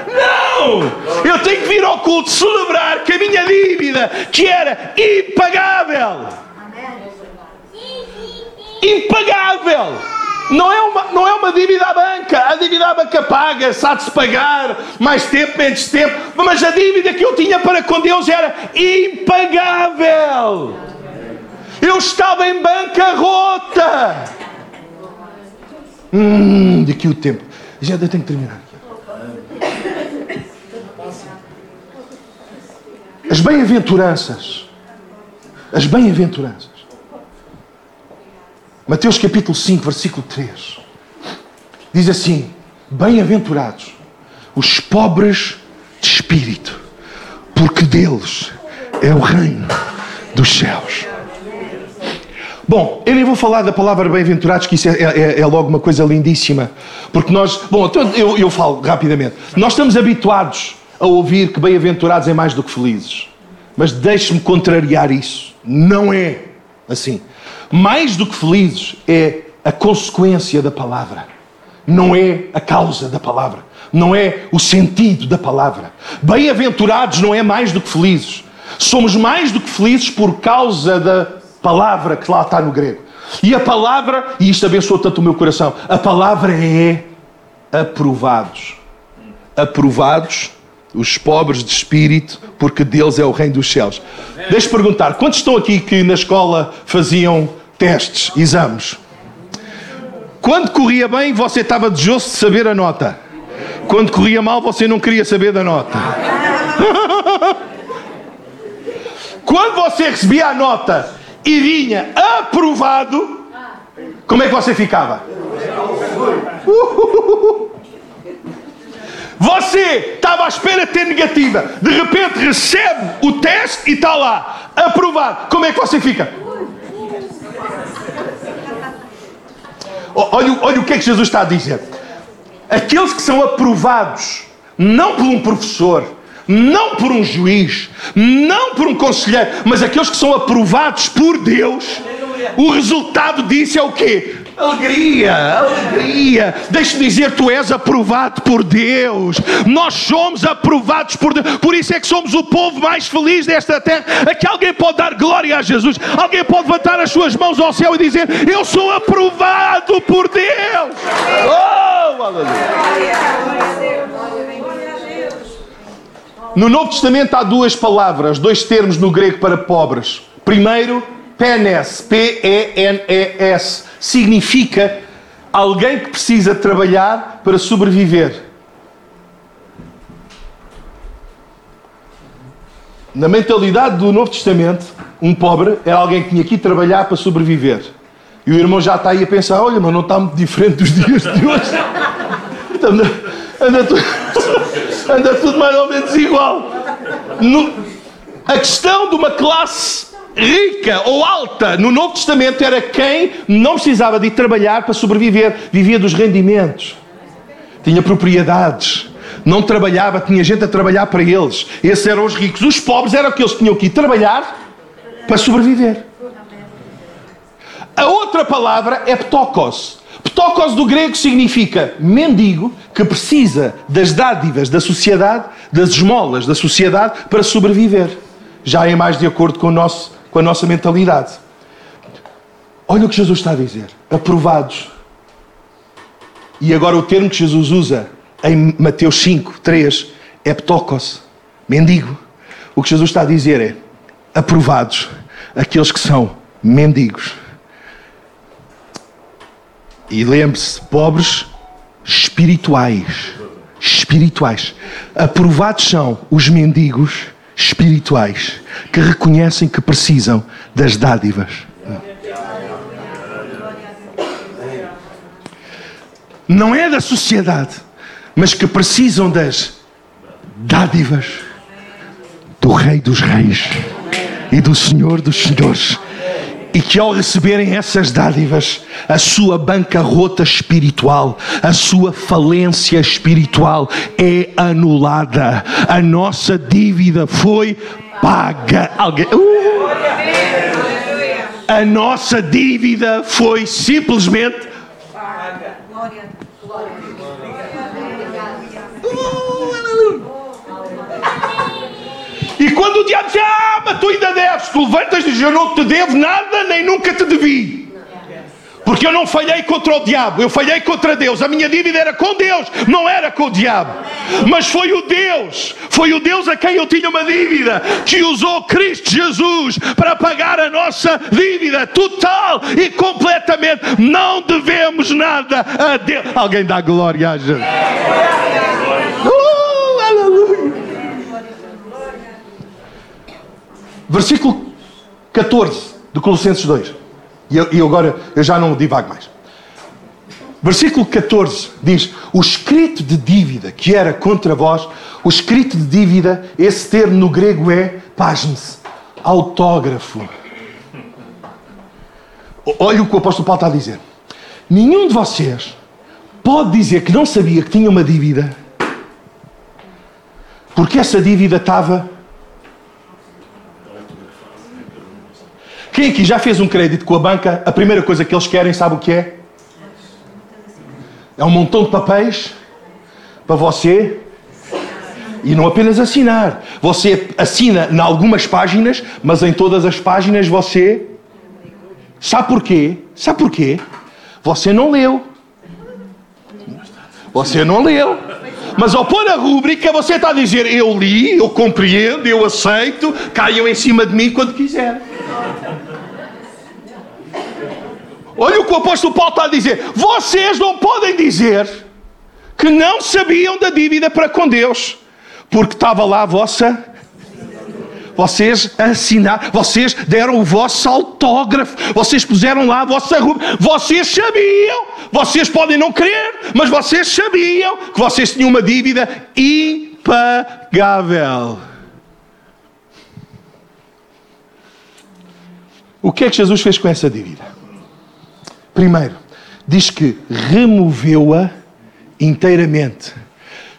Não! Eu tenho que vir ao culto celebrar que a minha dívida, que era impagável, impagável, não é, uma, não é uma dívida à banca. A dívida à banca paga, de se pagar mais tempo, menos tempo. Mas a dívida que eu tinha para com Deus era impagável. Eu estava em bancarrota. Hum, daqui o tempo. Já tenho que terminar. As bem-aventuranças. As bem-aventuranças. Mateus capítulo 5, versículo 3. Diz assim: Bem-aventurados os pobres de espírito, porque deles é o reino dos céus. Bom, eu nem vou falar da palavra bem-aventurados, que isso é, é, é, logo uma coisa lindíssima. Porque nós. Bom, então eu, eu falo rapidamente. Nós estamos habituados a ouvir que bem-aventurados é mais do que felizes. Mas deixe-me contrariar isso. Não é assim. Mais do que felizes é a consequência da palavra. Não é a causa da palavra. Não é o sentido da palavra. Bem-aventurados não é mais do que felizes. Somos mais do que felizes por causa da palavra que lá está no grego. E a palavra, e isto abençoou tanto o meu coração, a palavra é aprovados. Aprovados os pobres de espírito, porque deles é o reino dos céus. Deixa-me perguntar, quantos estão aqui que na escola faziam testes, exames? Quando corria bem, você estava desejoso de saber a nota. Quando corria mal, você não queria saber da nota. Quando você recebia a nota e vinha aprovado, como é que você ficava? Você estava à espera de ter negativa, de repente recebe o teste e está lá, aprovado. Como é que você fica? Olha, olha o que é que Jesus está a dizer. Aqueles que são aprovados, não por um professor, não por um juiz, não por um conselheiro, mas aqueles que são aprovados por Deus, o resultado disso é o quê? Alegria, alegria. Deixe-me dizer, tu és aprovado por Deus. Nós somos aprovados por Deus. Por isso é que somos o povo mais feliz desta terra. É que alguém pode dar glória a Jesus. Alguém pode levantar as suas mãos ao céu e dizer: Eu sou aprovado por Deus. Oh, aleluia. No Novo Testamento há duas palavras, dois termos no grego para pobres. Primeiro, penes, P-E-N-E-S, significa alguém que precisa trabalhar para sobreviver. Na mentalidade do Novo Testamento, um pobre era alguém que tinha que trabalhar para sobreviver. E o irmão já está aí a pensar: olha, mas não está muito diferente dos dias de hoje. anda, anda, tudo, anda tudo mais ou menos igual. No, a questão de uma classe rica ou alta no Novo Testamento era quem não precisava de ir trabalhar para sobreviver, vivia dos rendimentos, tinha propriedades, não trabalhava, tinha gente a trabalhar para eles. Esses eram os ricos. Os pobres eram aqueles que tinham que ir trabalhar para sobreviver. A outra palavra é ptokos. Ptokos do grego significa mendigo que precisa das dádivas da sociedade, das esmolas da sociedade para sobreviver. Já é mais de acordo com o nosso com a nossa mentalidade. Olha o que Jesus está a dizer. Aprovados. E agora o termo que Jesus usa em Mateus 5, 3 é ptokos, mendigo. O que Jesus está a dizer é aprovados aqueles que são mendigos. E lembre-se, pobres espirituais. Espirituais. Aprovados são os mendigos espirituais que reconhecem que precisam das dádivas. Não é da sociedade, mas que precisam das dádivas do Rei dos Reis. e do Senhor dos Senhores. E que ao receberem essas dádivas, a sua bancarrota espiritual, a sua falência espiritual é anulada. A nossa dívida foi paga. Alguém. Uh! A nossa dívida foi simplesmente paga. E quando o diabo diz, ah, mas tu ainda deves, tu levantas e dizes, eu não te devo nada, nem nunca te devi. Porque eu não falhei contra o diabo, eu falhei contra Deus. A minha dívida era com Deus, não era com o diabo. Mas foi o Deus, foi o Deus a quem eu tinha uma dívida, que usou Cristo Jesus para pagar a nossa dívida total e completamente. Não devemos nada a Deus. Alguém dá glória a Jesus. Uh, aleluia. Versículo 14 de Colossenses 2. E, eu, e agora eu já não divago mais. Versículo 14 diz: O escrito de dívida que era contra vós, o escrito de dívida, esse termo no grego é, pasme-se, autógrafo. Olha o que o apóstolo Paulo está a dizer. Nenhum de vocês pode dizer que não sabia que tinha uma dívida, porque essa dívida estava Quem aqui já fez um crédito com a banca, a primeira coisa que eles querem, sabe o que é? É um montão de papéis para você e não apenas assinar. Você assina em algumas páginas, mas em todas as páginas você. Sabe porquê? Sabe porquê? Você não leu. Você não leu. Mas ao pôr a rúbrica, você está a dizer: Eu li, eu compreendo, eu aceito, caiam em cima de mim quando quiser. Olha o que o apóstolo Paulo está a dizer. Vocês não podem dizer que não sabiam da dívida para com Deus, porque estava lá a vossa. Vocês assinaram, vocês deram o vosso autógrafo, vocês puseram lá a vossa rúbrica, vocês sabiam, vocês podem não crer, mas vocês sabiam que vocês tinham uma dívida impagável. O que é que Jesus fez com essa dívida? Primeiro, diz que removeu-a inteiramente.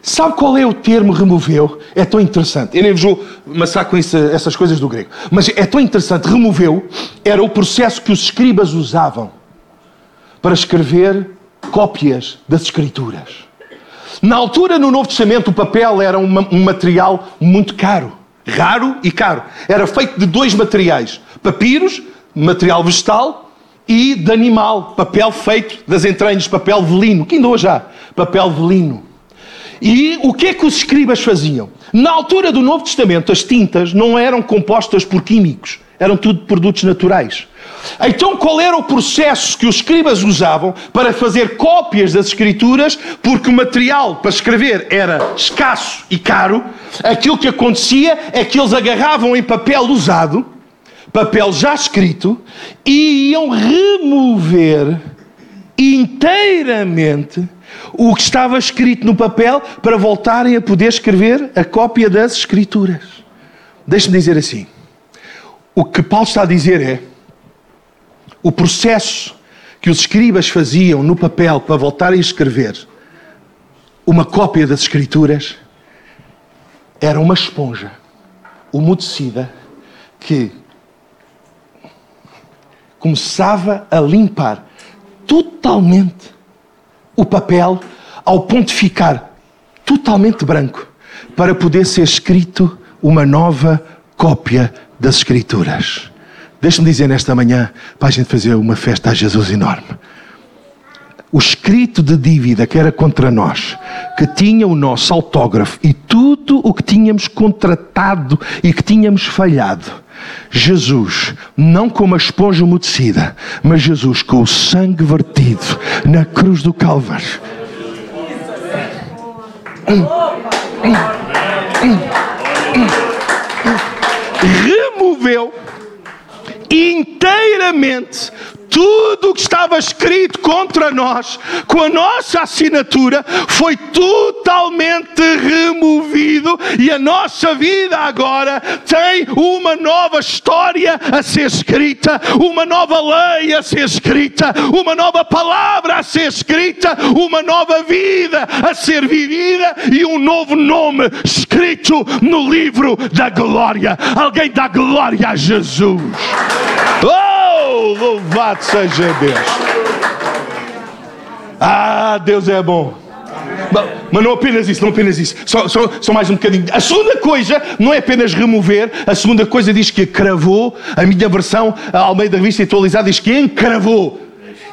Sabe qual é o termo removeu? É tão interessante. Eu nem vos vou massar com isso, essas coisas do grego. Mas é tão interessante. Removeu era o processo que os escribas usavam para escrever cópias das Escrituras. Na altura, no Novo Testamento, o papel era um material muito caro. Raro e caro. Era feito de dois materiais: papiros material vegetal e de animal, papel feito das entranhas, papel velino, que ainda hoje há, papel velino. E o que é que os escribas faziam? Na altura do Novo Testamento, as tintas não eram compostas por químicos, eram tudo produtos naturais. Então, qual era o processo que os escribas usavam para fazer cópias das Escrituras? Porque o material para escrever era escasso e caro. Aquilo que acontecia é que eles agarravam em papel usado papel já escrito e iam remover inteiramente o que estava escrito no papel para voltarem a poder escrever a cópia das Escrituras. Deixe-me dizer assim: o que Paulo está a dizer é o processo que os escribas faziam no papel para voltarem a escrever uma cópia das Escrituras era uma esponja umedecida que começava a limpar totalmente o papel ao ponto de ficar totalmente branco para poder ser escrito uma nova cópia das Escrituras. Deixe-me dizer nesta manhã, para a gente fazer uma festa a Jesus enorme. O escrito de dívida que era contra nós, que tinha o nosso autógrafo e tudo o que tínhamos contratado e que tínhamos falhado, Jesus, não com uma esponja umedecida, mas Jesus com o sangue vertido na cruz do Calvário. Removeu inteiramente tudo o que estava escrito contra nós, com a nossa assinatura, foi totalmente removido e a nossa vida agora tem uma nova história a ser escrita, uma nova lei a ser escrita, uma nova palavra a ser escrita, uma nova vida a ser vivida e um novo nome escrito no livro da glória. Alguém dá glória a Jesus. Oh, louvado seja Deus. Ah, Deus é bom. Mas não apenas isso, não apenas isso. Só, só, só, mais um bocadinho. A segunda coisa não é apenas remover, a segunda coisa diz que cravou. A minha versão, a Almeida Revista Atualizada, diz que encravou.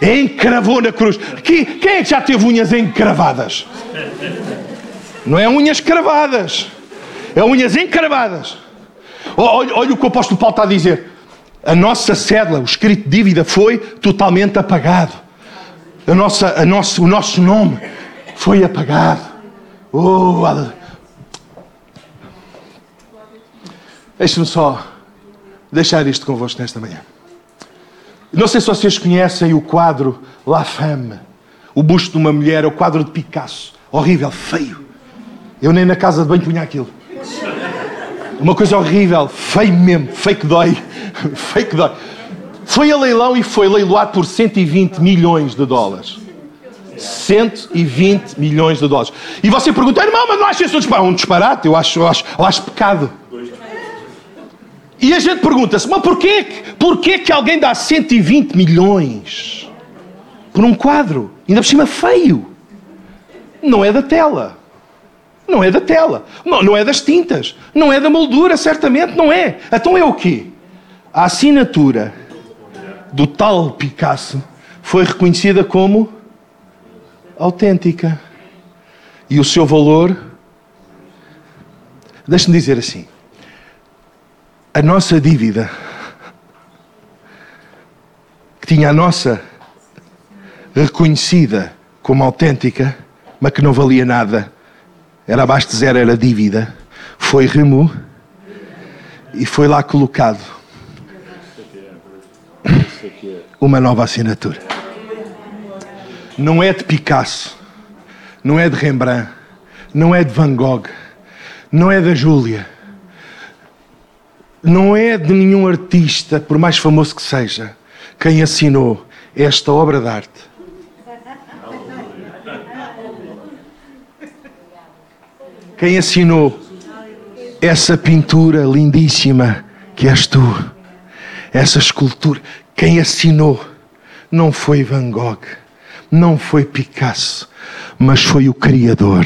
Encravou na cruz. Quem, quem é que já teve unhas encravadas? Não é unhas cravadas, é unhas encravadas. Olha, olha o que o apóstolo Paulo está a dizer. A nossa cédula, o escrito dívida, foi totalmente apagado. A nossa, a nosso, o nosso nome foi apagado. Oh, Deixe-me só deixar isto convosco nesta manhã. Não sei se vocês conhecem o quadro La Femme, o busto de uma mulher, o quadro de Picasso. Horrível, feio. Eu nem na casa de banho punha aquilo. Uma coisa horrível, feio mesmo, feio que dói. que dói. Foi a leilão e foi leiloado por 120 milhões de dólares. 120 milhões de dólares. E você pergunta, irmão, mas não acha isso um disparate? Um disparate, eu acho, eu acho, eu acho pecado. E a gente pergunta-se, mas porquê, porquê que alguém dá 120 milhões por um quadro? Ainda por cima feio. Não é da tela. Não é da tela. Não, não é das tintas. Não é da moldura, certamente não é. Então é o quê? A assinatura do tal Picasso foi reconhecida como autêntica. E o seu valor. Deixe-me dizer assim. A nossa dívida, que tinha a nossa reconhecida como autêntica, mas que não valia nada, era abaixo de zero, era dívida, foi remo e foi lá colocado uma nova assinatura. Não é de Picasso, não é de Rembrandt, não é de Van Gogh, não é da Júlia, não é de nenhum artista, por mais famoso que seja, quem assinou esta obra de arte Quem assinou essa pintura lindíssima que és tu, essa escultura, quem assinou não foi Van Gogh, não foi Picasso, mas foi o Criador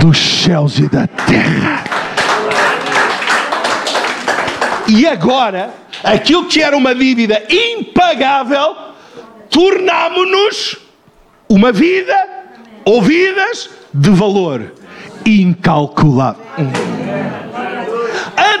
dos céus e da terra. E agora, aquilo que era uma dívida impagável, tornámo-nos uma vida ou vidas de valor incalculável.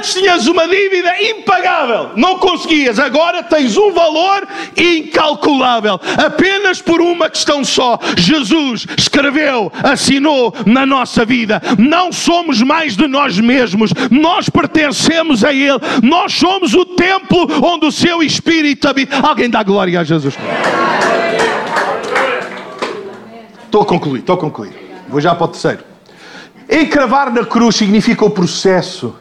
Antes tinhas uma dívida impagável, não conseguias, agora tens um valor incalculável, apenas por uma questão só. Jesus escreveu, assinou na nossa vida. Não somos mais de nós mesmos, nós pertencemos a Ele, nós somos o templo onde o seu Espírito habita. Alguém dá glória a Jesus. Estou a concluir, estou a concluir. Vou já para o terceiro. Encravar na cruz significa o processo,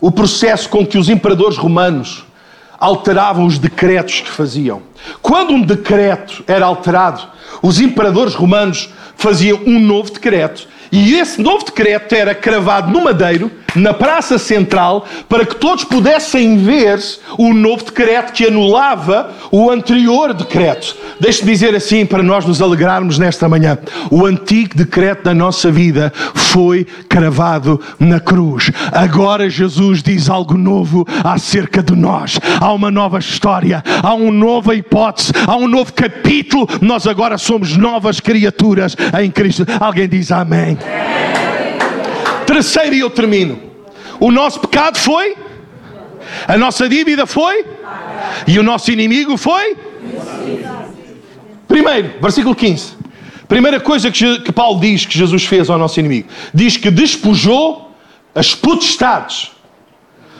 o processo com que os imperadores romanos alteravam os decretos que faziam. Quando um decreto era alterado, os imperadores romanos faziam um novo decreto e esse novo decreto era cravado no madeiro, na praça central, para que todos pudessem ver o novo decreto que anulava o anterior decreto. Deixe-me dizer assim, para nós nos alegrarmos nesta manhã: o antigo decreto da nossa vida foi cravado na cruz. Agora Jesus diz algo novo acerca de nós. Há uma nova história, há uma nova hipótese, há um novo capítulo. Nós agora somos novas criaturas em Cristo. Alguém diz amém. Terceiro, e eu termino. O nosso pecado foi, a nossa dívida foi, e o nosso inimigo foi. Primeiro, versículo 15. Primeira coisa que, Paulo diz que Jesus fez ao nosso inimigo: diz que despojou as potestades.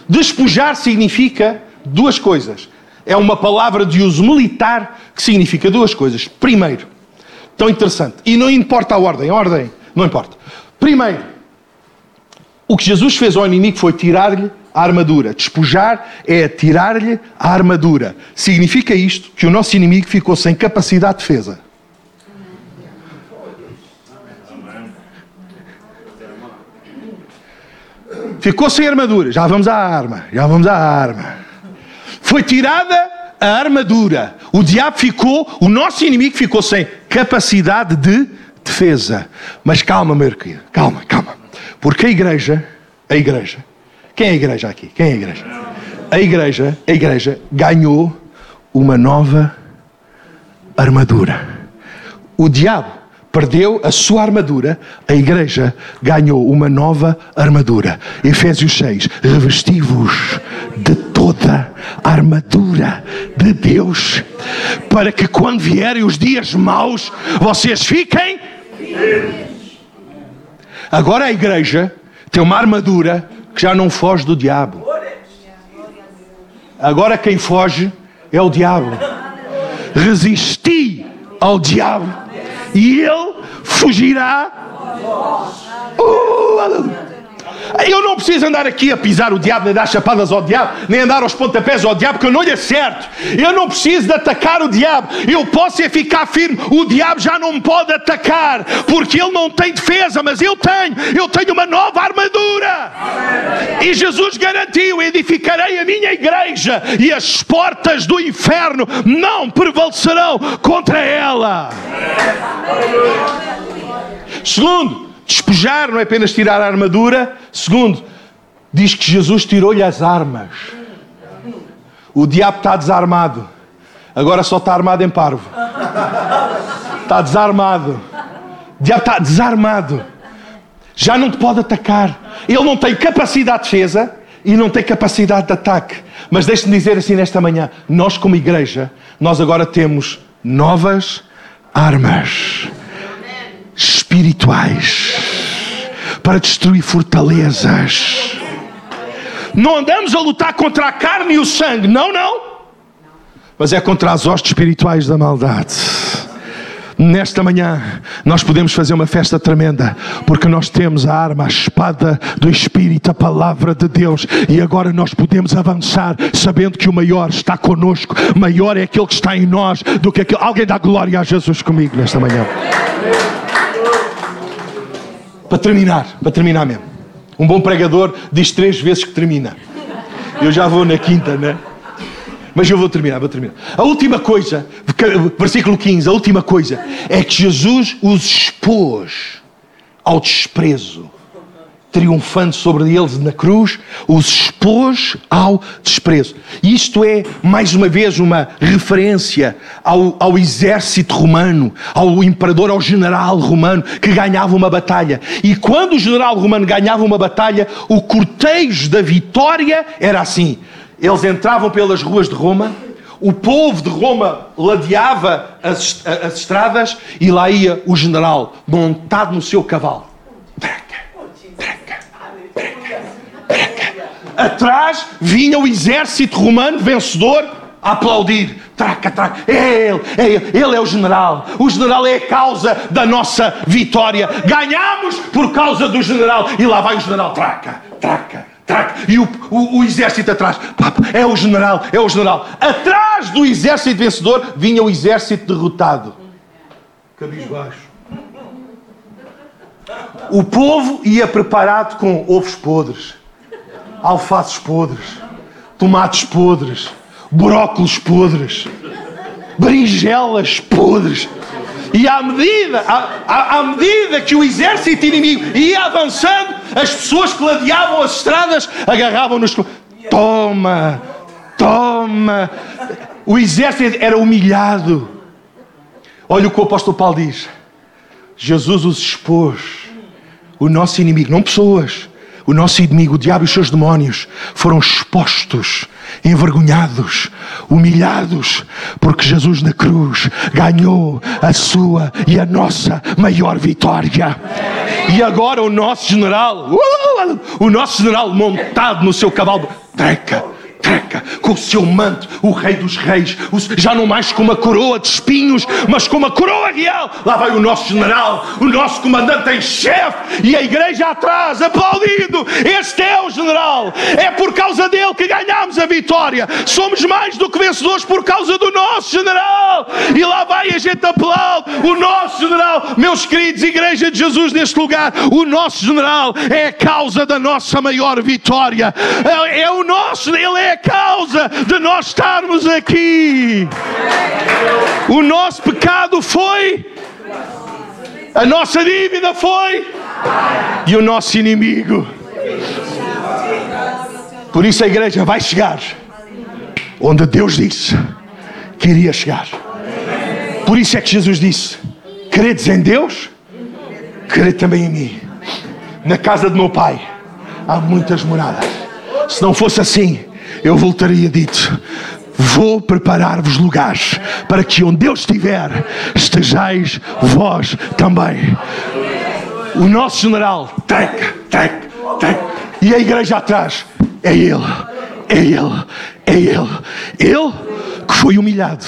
Despojar significa duas coisas: é uma palavra de uso militar que significa duas coisas. Primeiro, tão interessante, e não importa a ordem, a ordem não importa. Primeiro, o que Jesus fez ao inimigo foi tirar-lhe a armadura. Despojar é tirar-lhe a armadura. Significa isto que o nosso inimigo ficou sem capacidade de defesa. Ficou sem armadura. Já vamos à arma. Já vamos à arma. Foi tirada a armadura. O diabo ficou, o nosso inimigo ficou sem capacidade de defesa. Mas calma, meu querido. Calma, calma. Porque a igreja, a igreja, quem é a igreja aqui? Quem é a igreja? A igreja, a igreja ganhou uma nova armadura. O diabo perdeu a sua armadura, a igreja ganhou uma nova armadura. Efésios 6: Revesti-vos de toda a armadura de Deus, para que quando vierem os dias maus, vocês fiquem. Agora a igreja tem uma armadura que já não foge do diabo. Agora quem foge é o diabo. Resisti ao diabo e ele fugirá. Uh, aleluia. Eu não preciso andar aqui a pisar o diabo, nem dar chapadas ao diabo, nem andar aos pontapés ao diabo, porque eu não lhe acerto. Eu não preciso de atacar o diabo. Eu posso é ficar firme. O diabo já não me pode atacar, porque ele não tem defesa, mas eu tenho. Eu tenho uma nova armadura. E Jesus garantiu: edificarei a minha igreja, e as portas do inferno não prevalecerão contra ela. Segundo, Despejar não é apenas tirar a armadura. Segundo, diz que Jesus tirou-lhe as armas. O diabo está desarmado. Agora só está armado em parvo. Está desarmado. O diabo está desarmado. Já não te pode atacar. Ele não tem capacidade de defesa e não tem capacidade de ataque. Mas deixe-me dizer assim nesta manhã: nós, como igreja, nós agora temos novas armas espirituais para destruir fortalezas. Não andamos a lutar contra a carne e o sangue, não, não. Mas é contra as hostes espirituais da maldade. Nesta manhã, nós podemos fazer uma festa tremenda, porque nós temos a arma, a espada do Espírito, a palavra de Deus, e agora nós podemos avançar, sabendo que o maior está conosco, maior é aquele que está em nós do que aquele. Alguém dá glória a Jesus comigo nesta manhã. Para terminar, para terminar mesmo. Um bom pregador diz três vezes que termina. Eu já vou na quinta, né? Mas eu vou terminar, vou terminar. A última coisa, versículo 15, a última coisa é que Jesus os expôs ao desprezo triunfando sobre eles na cruz, os expôs ao desprezo. Isto é, mais uma vez, uma referência ao, ao exército romano, ao imperador, ao general romano que ganhava uma batalha. E quando o general romano ganhava uma batalha, o cortejo da vitória era assim: eles entravam pelas ruas de Roma. O povo de Roma ladeava as, as estradas e lá ia o general montado no seu cavalo Atrás vinha o exército romano vencedor a aplaudir. Traca, traca. É ele, é ele. Ele é o general. O general é a causa da nossa vitória. Ganhamos por causa do general. E lá vai o general. Traca, traca, traca. E o, o, o exército atrás. É o general, é o general. Atrás do exército vencedor vinha o exército derrotado. Cabisbaixo. O povo ia preparado com ovos podres alfaces podres, tomates podres, brócolos podres, berinjelas podres. E à medida, à, à, medida que o exército inimigo ia avançando, as pessoas que ladeavam as estradas agarravam-nos. Toma, toma. O exército era humilhado. Olha o que o apóstolo Paulo diz. Jesus os expôs. O nosso inimigo, não pessoas, o nosso inimigo, o diabo e os seus demónios, foram expostos, envergonhados, humilhados, porque Jesus na cruz ganhou a sua e a nossa maior vitória. E agora o nosso general, uh, o nosso general montado no seu cavalo, treca, branca, com o seu manto, o Rei dos Reis, já não mais com uma coroa de espinhos, mas com uma coroa real. Lá vai o nosso general, o nosso comandante em chefe, e a igreja atrás, aplaudindo. Este é o general, é por causa dele que ganhamos a vitória. Somos mais do que vencedores por causa do nosso general. E lá vai a gente aplaude o nosso general, meus queridos, Igreja de Jesus neste lugar, o nosso general é a causa da nossa maior vitória. É, é o nosso, ele é a causa de nós estarmos aqui. O nosso pecado foi, a nossa dívida foi, e o nosso inimigo. Por isso a igreja vai chegar onde Deus disse que iria chegar. Por isso é que Jesus disse: Credes em Deus, crede também em mim. Na casa do meu pai há muitas moradas. Se não fosse assim, eu voltaria dito: Vou preparar-vos lugares para que onde Deus estiver, estejais vós também. O nosso general, tec, tec, tec, e a igreja atrás, é Ele, é Ele, é Ele. Ele que foi humilhado.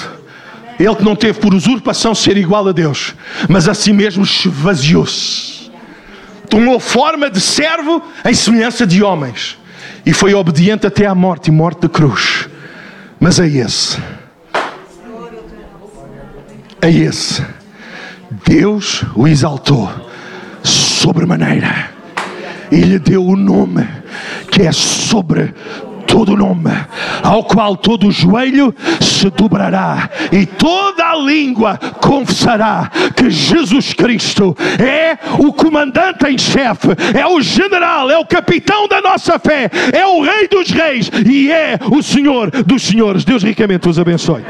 Ele que não teve por usurpação ser igual a Deus, mas a si mesmo esvaziou-se. Tomou forma de servo em semelhança de homens e foi obediente até à morte e morte de cruz. Mas é esse, é esse, Deus o exaltou sobremaneira. E lhe deu o nome que é sobre todo nome, ao qual todo joelho se dobrará e toda a língua confessará que Jesus Cristo é o comandante em chefe, é o general, é o capitão da nossa fé, é o Rei dos Reis e é o Senhor dos Senhores. Deus ricamente os abençoe.